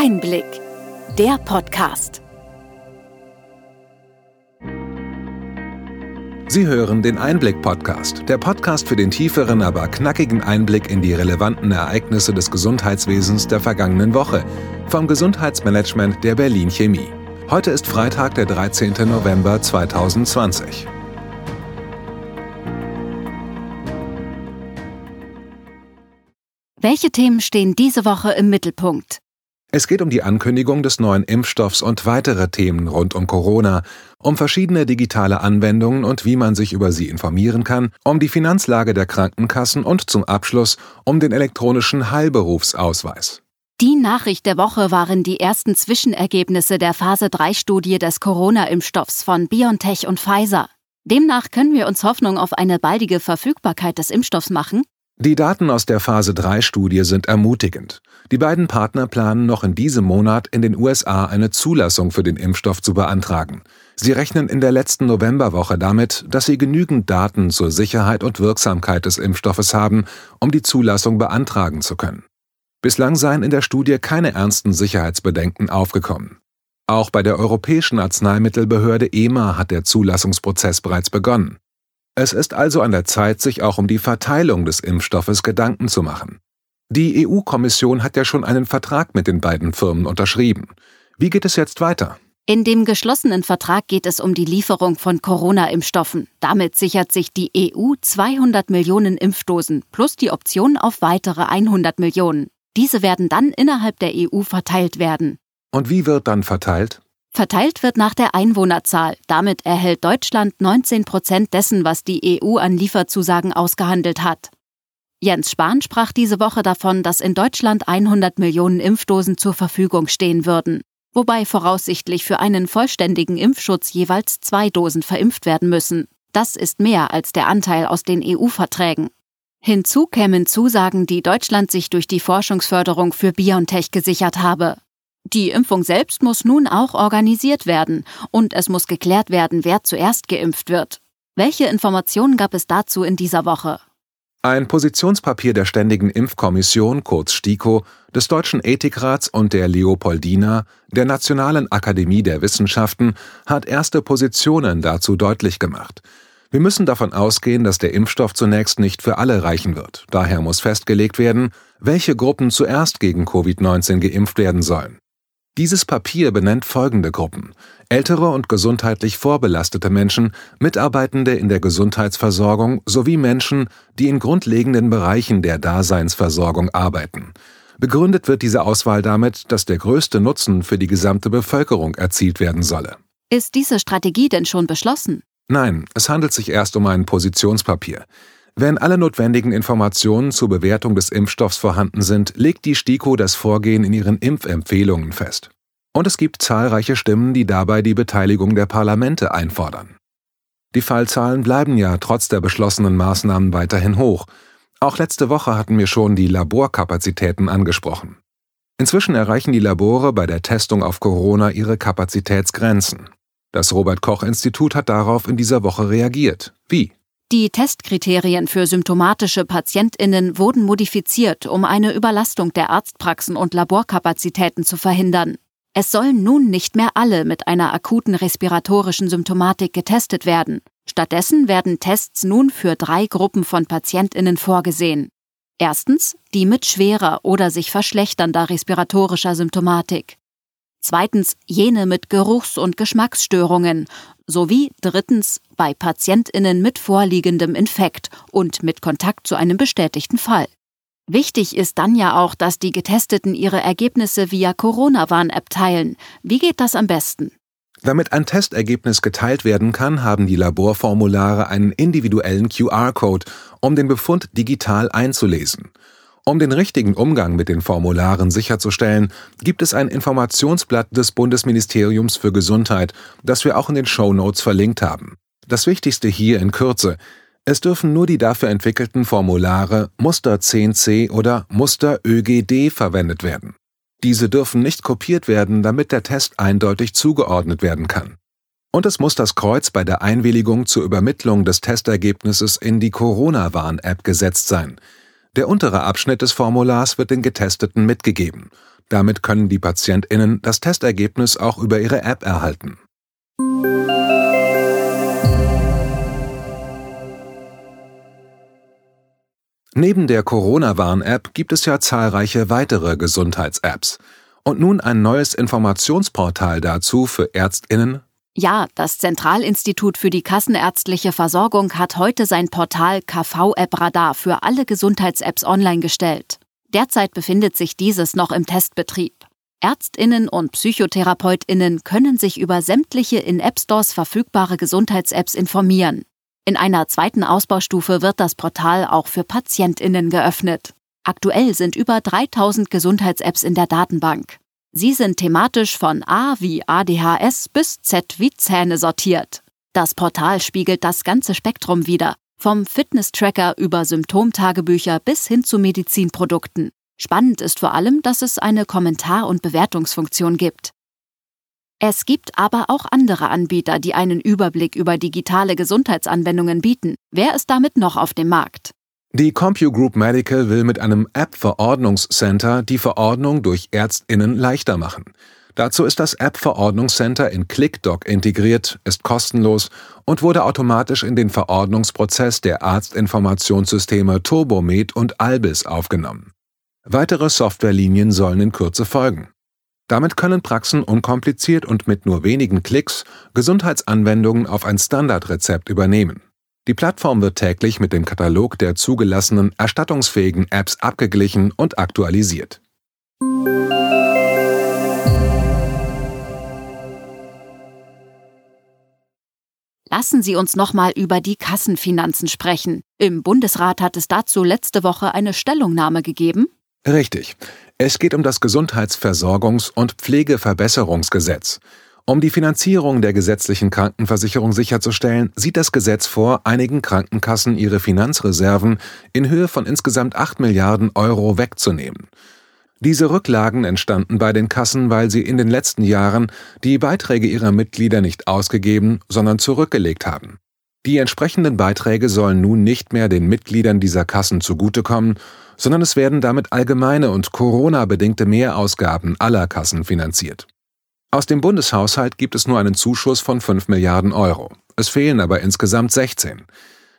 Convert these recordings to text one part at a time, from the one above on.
Einblick, der Podcast. Sie hören den Einblick-Podcast, der Podcast für den tieferen, aber knackigen Einblick in die relevanten Ereignisse des Gesundheitswesens der vergangenen Woche vom Gesundheitsmanagement der Berlin Chemie. Heute ist Freitag, der 13. November 2020. Welche Themen stehen diese Woche im Mittelpunkt? Es geht um die Ankündigung des neuen Impfstoffs und weitere Themen rund um Corona, um verschiedene digitale Anwendungen und wie man sich über sie informieren kann, um die Finanzlage der Krankenkassen und zum Abschluss um den elektronischen Heilberufsausweis. Die Nachricht der Woche waren die ersten Zwischenergebnisse der Phase 3 Studie des Corona-Impfstoffs von BioNTech und Pfizer. Demnach können wir uns Hoffnung auf eine baldige Verfügbarkeit des Impfstoffs machen die Daten aus der Phase 3 Studie sind ermutigend. Die beiden Partner planen noch in diesem Monat in den USA eine Zulassung für den Impfstoff zu beantragen. Sie rechnen in der letzten Novemberwoche damit, dass sie genügend Daten zur Sicherheit und Wirksamkeit des Impfstoffes haben, um die Zulassung beantragen zu können. Bislang seien in der Studie keine ernsten Sicherheitsbedenken aufgekommen. Auch bei der Europäischen Arzneimittelbehörde EMA hat der Zulassungsprozess bereits begonnen. Es ist also an der Zeit, sich auch um die Verteilung des Impfstoffes Gedanken zu machen. Die EU-Kommission hat ja schon einen Vertrag mit den beiden Firmen unterschrieben. Wie geht es jetzt weiter? In dem geschlossenen Vertrag geht es um die Lieferung von Corona-Impfstoffen. Damit sichert sich die EU 200 Millionen Impfdosen plus die Option auf weitere 100 Millionen. Diese werden dann innerhalb der EU verteilt werden. Und wie wird dann verteilt? Verteilt wird nach der Einwohnerzahl. Damit erhält Deutschland 19 Prozent dessen, was die EU an Lieferzusagen ausgehandelt hat. Jens Spahn sprach diese Woche davon, dass in Deutschland 100 Millionen Impfdosen zur Verfügung stehen würden, wobei voraussichtlich für einen vollständigen Impfschutz jeweils zwei Dosen verimpft werden müssen. Das ist mehr als der Anteil aus den EU-Verträgen. Hinzu kämen Zusagen, die Deutschland sich durch die Forschungsförderung für BioNTech gesichert habe. Die Impfung selbst muss nun auch organisiert werden und es muss geklärt werden, wer zuerst geimpft wird. Welche Informationen gab es dazu in dieser Woche? Ein Positionspapier der Ständigen Impfkommission, kurz STIKO, des Deutschen Ethikrats und der Leopoldina, der Nationalen Akademie der Wissenschaften, hat erste Positionen dazu deutlich gemacht. Wir müssen davon ausgehen, dass der Impfstoff zunächst nicht für alle reichen wird. Daher muss festgelegt werden, welche Gruppen zuerst gegen Covid-19 geimpft werden sollen. Dieses Papier benennt folgende Gruppen: ältere und gesundheitlich vorbelastete Menschen, Mitarbeitende in der Gesundheitsversorgung sowie Menschen, die in grundlegenden Bereichen der Daseinsversorgung arbeiten. Begründet wird diese Auswahl damit, dass der größte Nutzen für die gesamte Bevölkerung erzielt werden solle. Ist diese Strategie denn schon beschlossen? Nein, es handelt sich erst um ein Positionspapier. Wenn alle notwendigen Informationen zur Bewertung des Impfstoffs vorhanden sind, legt die STIKO das Vorgehen in ihren Impfempfehlungen fest. Und es gibt zahlreiche Stimmen, die dabei die Beteiligung der Parlamente einfordern. Die Fallzahlen bleiben ja trotz der beschlossenen Maßnahmen weiterhin hoch. Auch letzte Woche hatten wir schon die Laborkapazitäten angesprochen. Inzwischen erreichen die Labore bei der Testung auf Corona ihre Kapazitätsgrenzen. Das Robert Koch Institut hat darauf in dieser Woche reagiert. Wie? Die Testkriterien für symptomatische Patientinnen wurden modifiziert, um eine Überlastung der Arztpraxen und Laborkapazitäten zu verhindern. Es sollen nun nicht mehr alle mit einer akuten respiratorischen Symptomatik getestet werden. Stattdessen werden Tests nun für drei Gruppen von Patientinnen vorgesehen. Erstens die mit schwerer oder sich verschlechternder respiratorischer Symptomatik. Zweitens jene mit Geruchs- und Geschmacksstörungen sowie drittens bei Patientinnen mit vorliegendem Infekt und mit Kontakt zu einem bestätigten Fall. Wichtig ist dann ja auch, dass die Getesteten ihre Ergebnisse via Corona-Warn-App teilen. Wie geht das am besten? Damit ein Testergebnis geteilt werden kann, haben die Laborformulare einen individuellen QR-Code, um den Befund digital einzulesen. Um den richtigen Umgang mit den Formularen sicherzustellen, gibt es ein Informationsblatt des Bundesministeriums für Gesundheit, das wir auch in den Show Notes verlinkt haben. Das Wichtigste hier in Kürze. Es dürfen nur die dafür entwickelten Formulare Muster 10c oder Muster ÖGD verwendet werden. Diese dürfen nicht kopiert werden, damit der Test eindeutig zugeordnet werden kann. Und es muss das Kreuz bei der Einwilligung zur Übermittlung des Testergebnisses in die Corona-Warn-App gesetzt sein. Der untere Abschnitt des Formulars wird den Getesteten mitgegeben. Damit können die PatientInnen das Testergebnis auch über ihre App erhalten. Neben der Corona-Warn-App gibt es ja zahlreiche weitere Gesundheits-Apps. Und nun ein neues Informationsportal dazu für Ärztinnen. Ja, das Zentralinstitut für die kassenärztliche Versorgung hat heute sein Portal KV-App Radar für alle Gesundheits-Apps online gestellt. Derzeit befindet sich dieses noch im Testbetrieb. Ärztinnen und Psychotherapeutinnen können sich über sämtliche in App Stores verfügbare Gesundheits-Apps informieren. In einer zweiten Ausbaustufe wird das Portal auch für Patientinnen geöffnet. Aktuell sind über 3000 Gesundheits-Apps in der Datenbank. Sie sind thematisch von A wie ADHS bis Z wie Zähne sortiert. Das Portal spiegelt das ganze Spektrum wider, vom Fitness-Tracker über Symptomtagebücher bis hin zu Medizinprodukten. Spannend ist vor allem, dass es eine Kommentar- und Bewertungsfunktion gibt. Es gibt aber auch andere Anbieter, die einen Überblick über digitale Gesundheitsanwendungen bieten. Wer ist damit noch auf dem Markt? Die CompuGroup Medical will mit einem App-Verordnungscenter die Verordnung durch ÄrztInnen leichter machen. Dazu ist das App-Verordnungscenter in ClickDoc integriert, ist kostenlos und wurde automatisch in den Verordnungsprozess der Arztinformationssysteme Turbomed und Albis aufgenommen. Weitere Softwarelinien sollen in Kürze folgen. Damit können Praxen unkompliziert und mit nur wenigen Klicks Gesundheitsanwendungen auf ein Standardrezept übernehmen. Die Plattform wird täglich mit dem Katalog der zugelassenen erstattungsfähigen Apps abgeglichen und aktualisiert. Lassen Sie uns nochmal über die Kassenfinanzen sprechen. Im Bundesrat hat es dazu letzte Woche eine Stellungnahme gegeben. Richtig. Es geht um das Gesundheitsversorgungs- und Pflegeverbesserungsgesetz. Um die Finanzierung der gesetzlichen Krankenversicherung sicherzustellen, sieht das Gesetz vor, einigen Krankenkassen ihre Finanzreserven in Höhe von insgesamt 8 Milliarden Euro wegzunehmen. Diese Rücklagen entstanden bei den Kassen, weil sie in den letzten Jahren die Beiträge ihrer Mitglieder nicht ausgegeben, sondern zurückgelegt haben. Die entsprechenden Beiträge sollen nun nicht mehr den Mitgliedern dieser Kassen zugutekommen, sondern es werden damit allgemeine und Corona-bedingte Mehrausgaben aller Kassen finanziert. Aus dem Bundeshaushalt gibt es nur einen Zuschuss von 5 Milliarden Euro. Es fehlen aber insgesamt 16.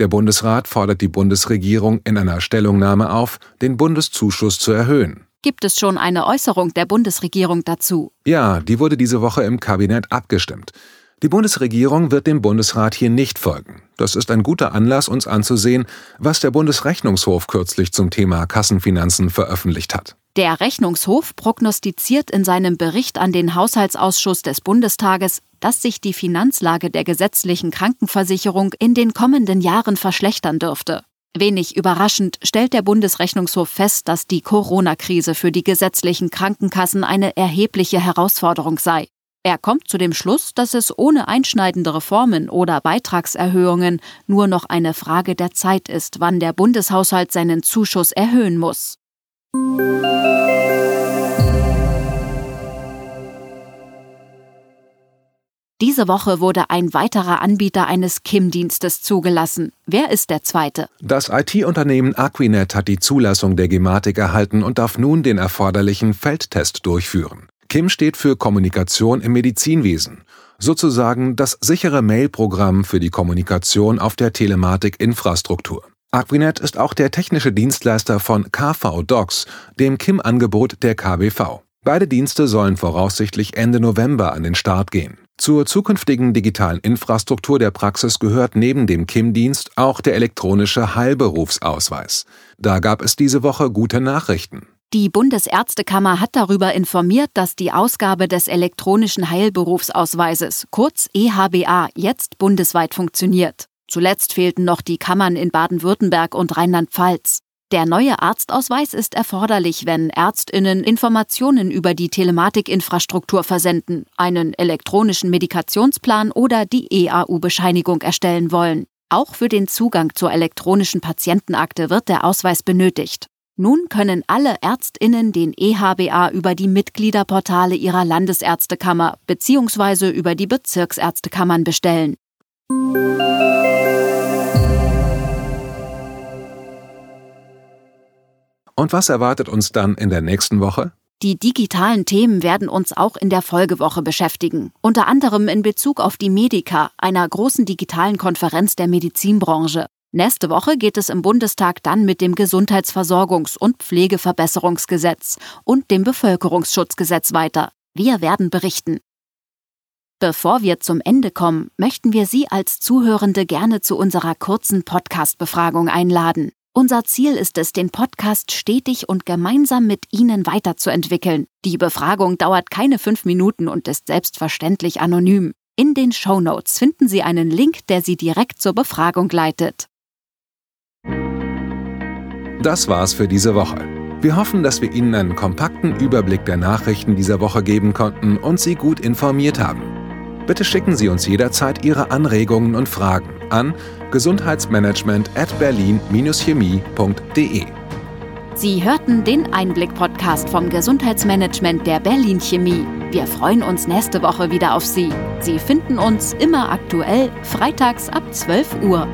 Der Bundesrat fordert die Bundesregierung in einer Stellungnahme auf, den Bundeszuschuss zu erhöhen. Gibt es schon eine Äußerung der Bundesregierung dazu? Ja, die wurde diese Woche im Kabinett abgestimmt. Die Bundesregierung wird dem Bundesrat hier nicht folgen. Das ist ein guter Anlass, uns anzusehen, was der Bundesrechnungshof kürzlich zum Thema Kassenfinanzen veröffentlicht hat. Der Rechnungshof prognostiziert in seinem Bericht an den Haushaltsausschuss des Bundestages, dass sich die Finanzlage der gesetzlichen Krankenversicherung in den kommenden Jahren verschlechtern dürfte. Wenig überraschend stellt der Bundesrechnungshof fest, dass die Corona-Krise für die gesetzlichen Krankenkassen eine erhebliche Herausforderung sei. Er kommt zu dem Schluss, dass es ohne einschneidende Reformen oder Beitragserhöhungen nur noch eine Frage der Zeit ist, wann der Bundeshaushalt seinen Zuschuss erhöhen muss. Diese Woche wurde ein weiterer Anbieter eines KIM-Dienstes zugelassen. Wer ist der zweite? Das IT-Unternehmen Aquinet hat die Zulassung der Gematik erhalten und darf nun den erforderlichen Feldtest durchführen. KIM steht für Kommunikation im Medizinwesen, sozusagen das sichere Mail-Programm für die Kommunikation auf der Telematik-Infrastruktur. Aquinet ist auch der technische Dienstleister von KV Docs, dem KIM-Angebot der KBV. Beide Dienste sollen voraussichtlich Ende November an den Start gehen. Zur zukünftigen digitalen Infrastruktur der Praxis gehört neben dem KIM-Dienst auch der elektronische Heilberufsausweis. Da gab es diese Woche gute Nachrichten. Die Bundesärztekammer hat darüber informiert, dass die Ausgabe des elektronischen Heilberufsausweises, kurz EHBA, jetzt bundesweit funktioniert. Zuletzt fehlten noch die Kammern in Baden-Württemberg und Rheinland-Pfalz. Der neue Arztausweis ist erforderlich, wenn Ärztinnen Informationen über die Telematikinfrastruktur versenden, einen elektronischen Medikationsplan oder die EAU-Bescheinigung erstellen wollen. Auch für den Zugang zur elektronischen Patientenakte wird der Ausweis benötigt. Nun können alle Ärztinnen den EHBA über die Mitgliederportale ihrer Landesärztekammer bzw. über die Bezirksärztekammern bestellen. Und was erwartet uns dann in der nächsten Woche? Die digitalen Themen werden uns auch in der Folgewoche beschäftigen, unter anderem in Bezug auf die Medica, einer großen digitalen Konferenz der Medizinbranche. Nächste Woche geht es im Bundestag dann mit dem Gesundheitsversorgungs- und Pflegeverbesserungsgesetz und dem Bevölkerungsschutzgesetz weiter. Wir werden berichten. Bevor wir zum Ende kommen, möchten wir Sie als Zuhörende gerne zu unserer kurzen Podcast-Befragung einladen. Unser Ziel ist es, den Podcast stetig und gemeinsam mit Ihnen weiterzuentwickeln. Die Befragung dauert keine fünf Minuten und ist selbstverständlich anonym. In den Show Notes finden Sie einen Link, der Sie direkt zur Befragung leitet. Das war's für diese Woche. Wir hoffen, dass wir Ihnen einen kompakten Überblick der Nachrichten dieser Woche geben konnten und Sie gut informiert haben. Bitte schicken Sie uns jederzeit Ihre Anregungen und Fragen an gesundheitsmanagement at berlin-chemie.de. Sie hörten den Einblick-Podcast vom Gesundheitsmanagement der Berlin Chemie. Wir freuen uns nächste Woche wieder auf Sie. Sie finden uns immer aktuell, freitags ab 12 Uhr.